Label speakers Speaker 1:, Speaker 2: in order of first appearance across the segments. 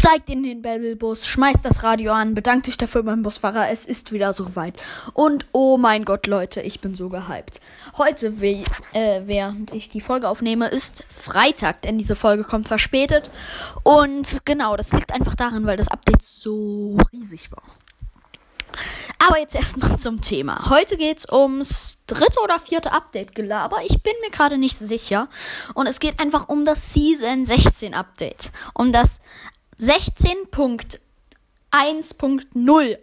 Speaker 1: steigt in den Battlebus, schmeißt das Radio an, bedankt euch dafür beim Busfahrer, es ist wieder soweit. Und oh mein Gott, Leute, ich bin so gehypt. Heute, wie, äh, während ich die Folge aufnehme, ist Freitag, denn diese Folge kommt verspätet. Und genau, das liegt einfach daran, weil das Update so riesig war. Aber jetzt erstmal zum Thema. Heute geht's ums dritte oder vierte Update-Gelaber. Ich bin mir gerade nicht sicher. Und es geht einfach um das Season 16 Update. Um das 16.1.0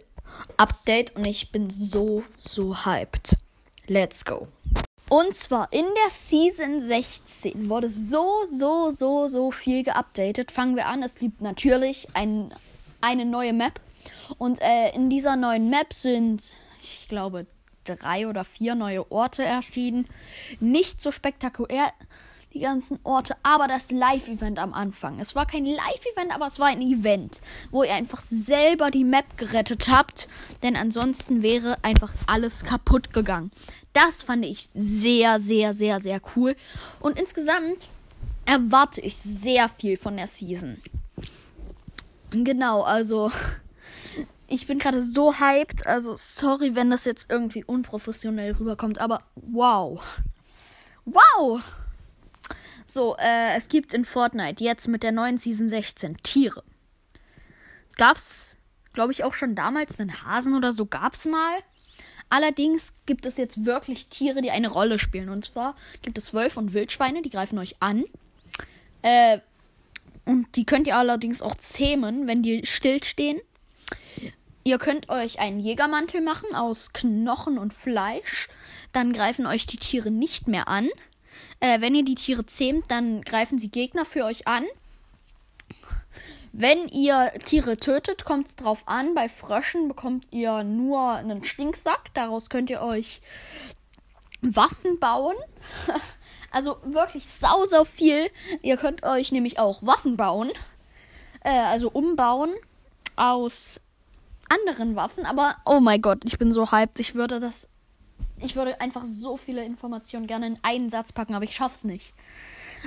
Speaker 1: Update. Und ich bin so, so hyped. Let's go. Und zwar in der Season 16 wurde so, so, so, so viel geupdatet. Fangen wir an. Es gibt natürlich ein, eine neue Map und äh, in dieser neuen Map sind, ich glaube, drei oder vier neue Orte erschienen. Nicht so spektakulär, die ganzen Orte, aber das Live-Event am Anfang. Es war kein Live-Event, aber es war ein Event, wo ihr einfach selber die Map gerettet habt, denn ansonsten wäre einfach alles kaputt gegangen. Das fand ich sehr, sehr, sehr, sehr cool. Und insgesamt erwarte ich sehr viel von der Season. Genau, also ich bin gerade so hyped. Also, sorry, wenn das jetzt irgendwie unprofessionell rüberkommt, aber wow. Wow! So, äh, es gibt in Fortnite jetzt mit der neuen Season 16 Tiere. Gab's, glaube ich, auch schon damals einen Hasen oder so, gab's mal. Allerdings gibt es jetzt wirklich Tiere, die eine Rolle spielen. Und zwar gibt es Wölfe und Wildschweine, die greifen euch an. Äh, und die könnt ihr allerdings auch zähmen, wenn die stillstehen. Ihr könnt euch einen Jägermantel machen aus Knochen und Fleisch. Dann greifen euch die Tiere nicht mehr an. Äh, wenn ihr die Tiere zähmt, dann greifen sie Gegner für euch an. Wenn ihr Tiere tötet, kommt es drauf an. Bei Fröschen bekommt ihr nur einen Stinksack. Daraus könnt ihr euch Waffen bauen. also wirklich sau, sau viel. Ihr könnt euch nämlich auch Waffen bauen. Äh, also umbauen aus anderen Waffen, aber oh mein Gott, ich bin so hyped. Ich würde das. Ich würde einfach so viele Informationen gerne in einen Satz packen, aber ich schaff's nicht.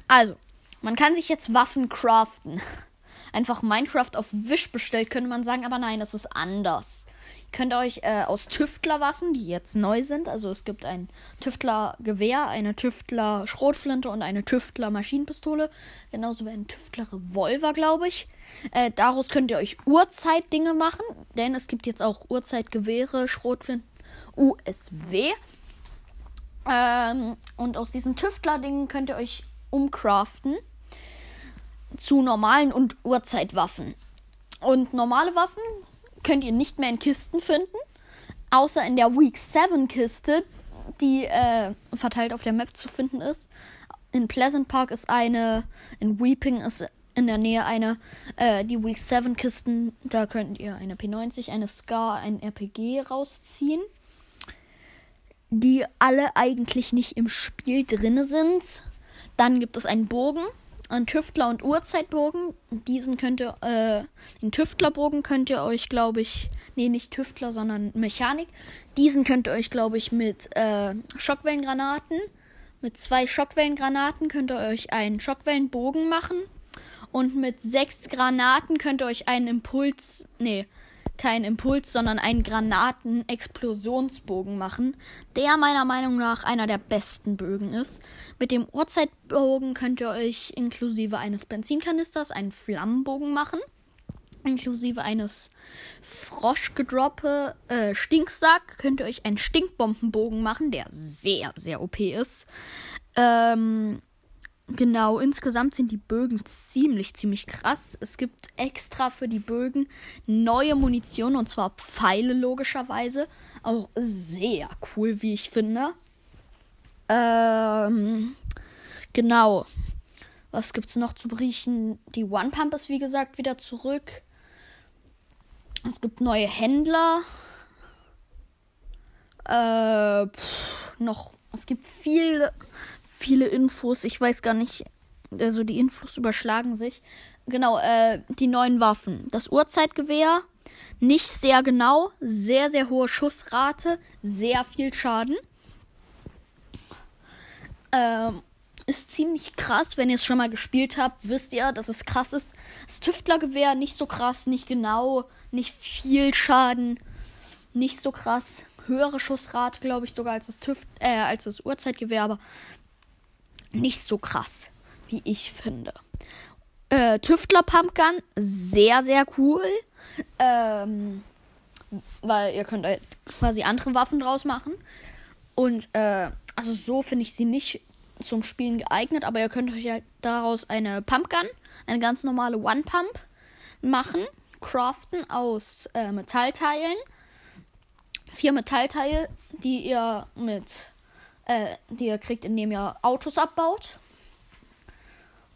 Speaker 1: Also, man kann sich jetzt Waffen craften. Einfach Minecraft auf Wish bestellt, könnte man sagen, aber nein, es ist anders. Ihr könnt euch äh, aus Tüftlerwaffen, die jetzt neu sind, also es gibt ein Tüftler-Gewehr, eine Tüftler-Schrotflinte und eine Tüftler-Maschinenpistole, genauso wie ein Tüftler-Revolver, glaube ich. Äh, daraus könnt ihr euch Uhrzeitdinge machen, denn es gibt jetzt auch Uhrzeitgewehre, Schrotflinten, USW. Ähm, und aus diesen Tüftler-Dingen könnt ihr euch umcraften zu normalen und Uhrzeitwaffen. Und normale Waffen könnt ihr nicht mehr in Kisten finden, außer in der Week 7 Kiste, die äh, verteilt auf der Map zu finden ist. In Pleasant Park ist eine, in Weeping ist in der Nähe eine. Äh, die Week 7 Kisten, da könnt ihr eine P90, eine Scar, ein RPG rausziehen. Die alle eigentlich nicht im Spiel drin sind. Dann gibt es einen Bogen, einen Tüftler- und Uhrzeitbogen. Diesen könnt ihr, äh, den Tüftlerbogen könnt ihr euch, glaube ich, nee, nicht Tüftler, sondern Mechanik. Diesen könnt ihr euch, glaube ich, mit äh, Schockwellengranaten, mit zwei Schockwellengranaten könnt ihr euch einen Schockwellenbogen machen. Und mit sechs Granaten könnt ihr euch einen Impuls. Nee, keinen Impuls, sondern einen Granaten-Explosionsbogen machen, der meiner Meinung nach einer der besten Bögen ist. Mit dem Uhrzeitbogen könnt ihr euch inklusive eines Benzinkanisters einen Flammenbogen machen. Inklusive eines Froschgedroppe äh, Stinksack könnt ihr euch einen Stinkbombenbogen machen, der sehr, sehr OP ist. Ähm, Genau, insgesamt sind die Bögen ziemlich, ziemlich krass. Es gibt extra für die Bögen neue Munition und zwar Pfeile logischerweise. Auch sehr cool, wie ich finde. Ähm, genau. Was gibt's noch zu berichten? Die One Pump ist wie gesagt wieder zurück. Es gibt neue Händler. Äh, pff, noch. Es gibt viel, viele Infos. Ich weiß gar nicht. Also die Infos überschlagen sich. Genau, äh, die neuen Waffen. Das Uhrzeitgewehr. Nicht sehr genau. Sehr, sehr hohe Schussrate. Sehr viel Schaden. Ähm, ist ziemlich krass. Wenn ihr es schon mal gespielt habt, wisst ihr, dass es krass ist. Das Tüftlergewehr nicht so krass, nicht genau, nicht viel Schaden, nicht so krass. Höhere Schussrate, glaube ich, sogar als das Tüft äh, als das Uhrzeitgewehr, aber nicht so krass, wie ich finde. Äh, Tüftler Pumpgun, sehr, sehr cool. Ähm, weil ihr könnt halt quasi andere Waffen draus machen. Und äh, also so finde ich sie nicht zum Spielen geeignet, aber ihr könnt euch halt daraus eine Pumpgun, eine ganz normale One Pump machen, craften aus äh, Metallteilen. Vier Metallteile, die ihr mit, äh, die ihr kriegt, indem ihr Autos abbaut.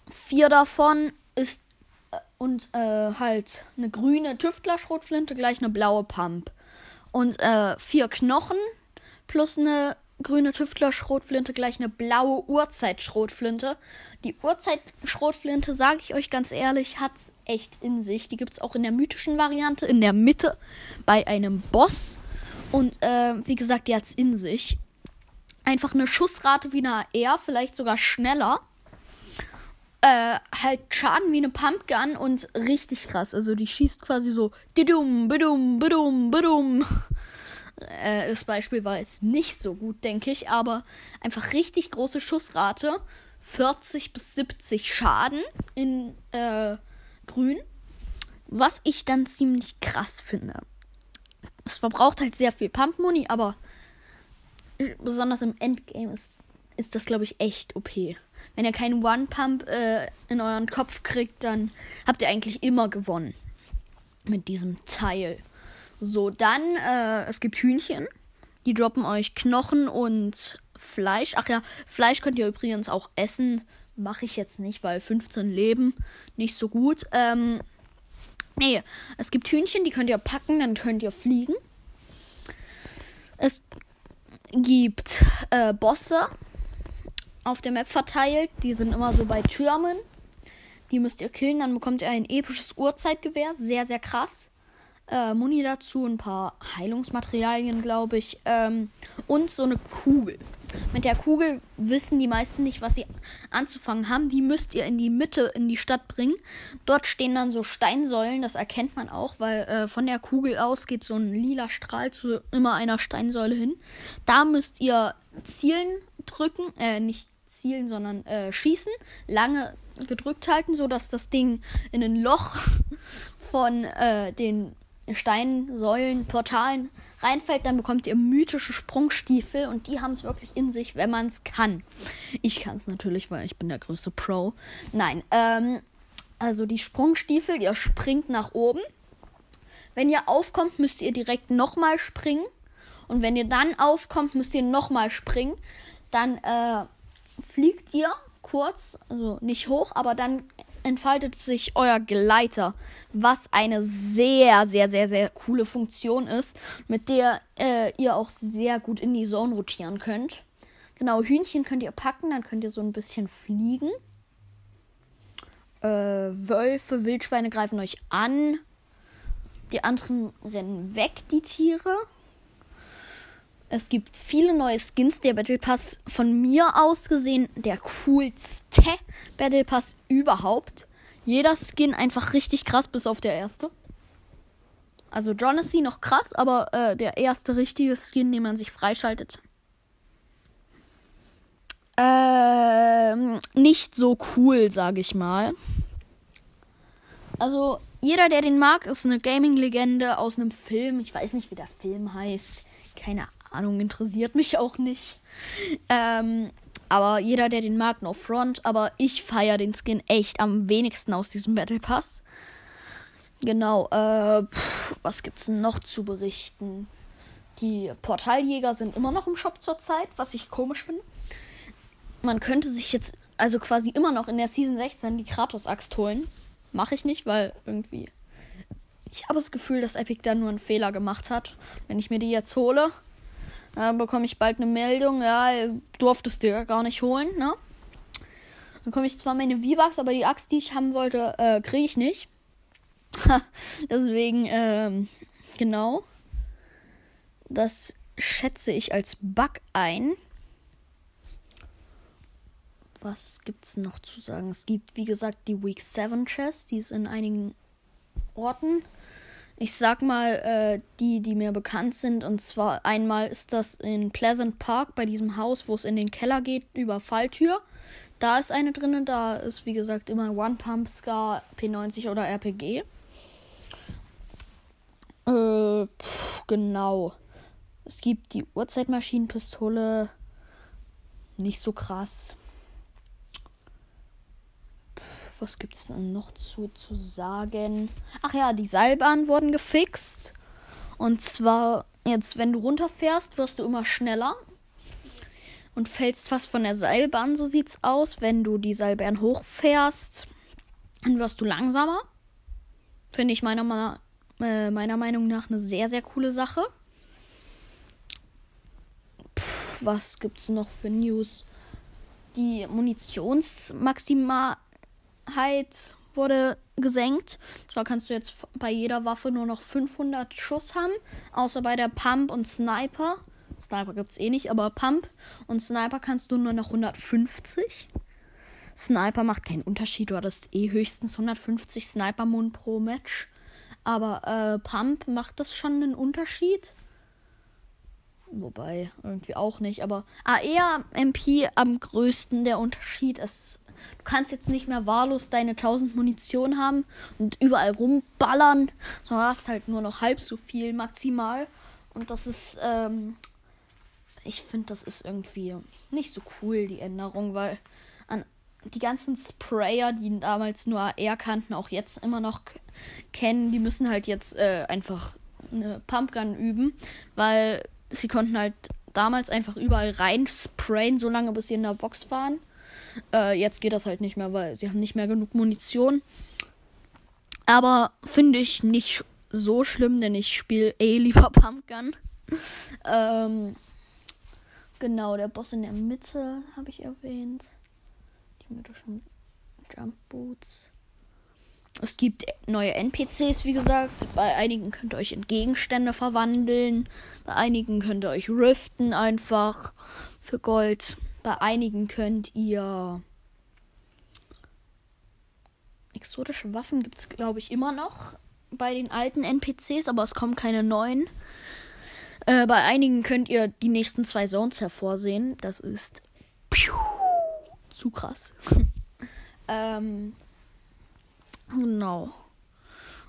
Speaker 1: Vier davon ist äh, und äh, halt eine grüne Tüftler-Schrotflinte gleich eine blaue Pump. Und äh, vier Knochen plus eine grüne Tüftler-Schrotflinte gleich eine blaue Urzeit-Schrotflinte. Die Urzeit-Schrotflinte, sage ich euch ganz ehrlich, hat's echt in sich. Die gibt es auch in der mythischen Variante, in der Mitte, bei einem Boss. Und äh, wie gesagt, die hat's in sich. Einfach eine Schussrate wie eine AR, vielleicht sogar schneller. Äh, halt Schaden wie eine Pumpgun und richtig krass. Also die schießt quasi so. Bidum, bidum, bidum, bidum. Äh, das Beispiel war jetzt nicht so gut, denke ich, aber einfach richtig große Schussrate. 40 bis 70 Schaden in äh, Grün. Was ich dann ziemlich krass finde. Es verbraucht halt sehr viel Pump-Muni, aber besonders im Endgame ist, ist das, glaube ich, echt OP. Wenn ihr keinen One-Pump äh, in euren Kopf kriegt, dann habt ihr eigentlich immer gewonnen. Mit diesem Teil. So, dann, äh, es gibt Hühnchen. Die droppen euch Knochen und Fleisch. Ach ja, Fleisch könnt ihr übrigens auch essen. Mache ich jetzt nicht, weil 15 Leben nicht so gut. Ähm, nee, es gibt Hühnchen, die könnt ihr packen, dann könnt ihr fliegen. Es gibt äh, Bosse auf der Map verteilt. Die sind immer so bei Türmen. Die müsst ihr killen, dann bekommt ihr ein episches Uhrzeitgewehr. Sehr, sehr krass äh, Muni dazu, ein paar Heilungsmaterialien, glaube ich, ähm, und so eine Kugel. Mit der Kugel wissen die meisten nicht, was sie anzufangen haben. Die müsst ihr in die Mitte, in die Stadt bringen. Dort stehen dann so Steinsäulen, das erkennt man auch, weil äh, von der Kugel aus geht so ein lila Strahl zu immer einer Steinsäule hin. Da müsst ihr zielen drücken, äh, nicht zielen, sondern äh, schießen. Lange gedrückt halten, sodass das Ding in ein Loch von äh, den Steinsäulen, Portalen reinfällt, dann bekommt ihr mythische Sprungstiefel und die haben es wirklich in sich, wenn man es kann. Ich kann es natürlich, weil ich bin der größte Pro. Nein, ähm, also die Sprungstiefel, ihr springt nach oben. Wenn ihr aufkommt, müsst ihr direkt nochmal springen. Und wenn ihr dann aufkommt, müsst ihr nochmal springen. Dann äh, fliegt ihr kurz, also nicht hoch, aber dann entfaltet sich euer Gleiter, was eine sehr, sehr, sehr, sehr coole Funktion ist, mit der äh, ihr auch sehr gut in die Zone rotieren könnt. Genau, Hühnchen könnt ihr packen, dann könnt ihr so ein bisschen fliegen. Äh, Wölfe, Wildschweine greifen euch an. Die anderen rennen weg, die Tiere. Es gibt viele neue Skins. Der Battle Pass von mir aus gesehen der coolste Battle Pass überhaupt. Jeder Skin einfach richtig krass, bis auf der erste. Also Jonassy noch krass, aber äh, der erste richtige Skin, den man sich freischaltet. Ähm, nicht so cool, sage ich mal. Also, jeder, der den mag, ist eine Gaming-Legende aus einem Film. Ich weiß nicht, wie der Film heißt. Keine Ahnung, interessiert mich auch nicht. Ähm, aber jeder, der den mag, no front. Aber ich feiere den Skin echt am wenigsten aus diesem Battle Pass. Genau, äh, pff, was gibt's noch zu berichten? Die Portaljäger sind immer noch im Shop zurzeit, was ich komisch finde. Man könnte sich jetzt also quasi immer noch in der Season 16 die Kratos-Axt holen. Mache ich nicht, weil irgendwie. Ich habe das Gefühl, dass Epic da nur einen Fehler gemacht hat. Wenn ich mir die jetzt hole, dann bekomme ich bald eine Meldung, ja, durftest du ja gar nicht holen, ne? Dann komme ich zwar meine V-Bucks, aber die Axt, die ich haben wollte, äh, kriege ich nicht. Deswegen, ähm, genau. Das schätze ich als Bug ein. was gibt's noch zu sagen? Es gibt, wie gesagt, die Week 7 Chest, die ist in einigen Orten. Ich sag mal, äh, die, die mir bekannt sind. Und zwar einmal ist das in Pleasant Park bei diesem Haus, wo es in den Keller geht, über Falltür. Da ist eine drin. Da ist, wie gesagt, immer One Pump, Scar, P90 oder RPG. Äh, pff, genau. Es gibt die Uhrzeitmaschinenpistole. Nicht so krass was gibt es noch zu, zu sagen? Ach ja, die Seilbahnen wurden gefixt. Und zwar, jetzt, wenn du runterfährst, wirst du immer schneller. Und fällst fast von der Seilbahn, so sieht's aus. Wenn du die Seilbahn hochfährst, dann wirst du langsamer. Finde ich meiner, äh, meiner Meinung nach eine sehr, sehr coole Sache. Puh, was gibt's noch für News? Die Munitionsmaxima Height wurde gesenkt. Zwar kannst du jetzt bei jeder Waffe nur noch 500 Schuss haben, außer bei der Pump und Sniper. Sniper gibt es eh nicht, aber Pump und Sniper kannst du nur noch 150. Sniper macht keinen Unterschied, du hattest eh höchstens 150 Sniper-Mund pro Match. Aber äh, Pump macht das schon einen Unterschied. Wobei, irgendwie auch nicht. Aber AR MP am größten der Unterschied ist Du kannst jetzt nicht mehr wahllos deine 1000 Munition haben und überall rumballern, sondern hast halt nur noch halb so viel maximal. Und das ist, ähm, ich finde, das ist irgendwie nicht so cool, die Änderung, weil an die ganzen Sprayer, die damals nur AR kannten, auch jetzt immer noch kennen, die müssen halt jetzt äh, einfach eine Pumpgun üben, weil sie konnten halt damals einfach überall rein sprayen, solange bis sie in der Box waren. Äh, jetzt geht das halt nicht mehr, weil sie haben nicht mehr genug Munition. Aber finde ich nicht so schlimm, denn ich spiele eh lieber Pumpgun. ähm, genau, der Boss in der Mitte habe ich erwähnt. Die mythischen Jump Boots. Es gibt neue NPCs, wie gesagt. Bei einigen könnt ihr euch in Gegenstände verwandeln. Bei einigen könnt ihr euch riften einfach für Gold. Bei einigen könnt ihr exotische Waffen gibt es, glaube ich, immer noch bei den alten NPCs, aber es kommen keine neuen. Äh, bei einigen könnt ihr die nächsten zwei Zones hervorsehen. Das ist piu, zu krass. ähm, genau.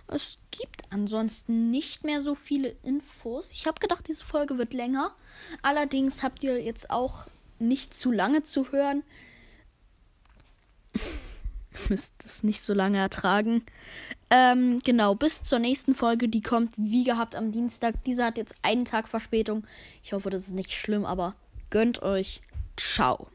Speaker 1: Es gibt ansonsten nicht mehr so viele Infos. Ich habe gedacht, diese Folge wird länger. Allerdings habt ihr jetzt auch nicht zu lange zu hören. Müsst es nicht so lange ertragen. Ähm, genau, bis zur nächsten Folge. Die kommt wie gehabt am Dienstag. Diese hat jetzt einen Tag Verspätung. Ich hoffe, das ist nicht schlimm, aber gönnt euch. Ciao.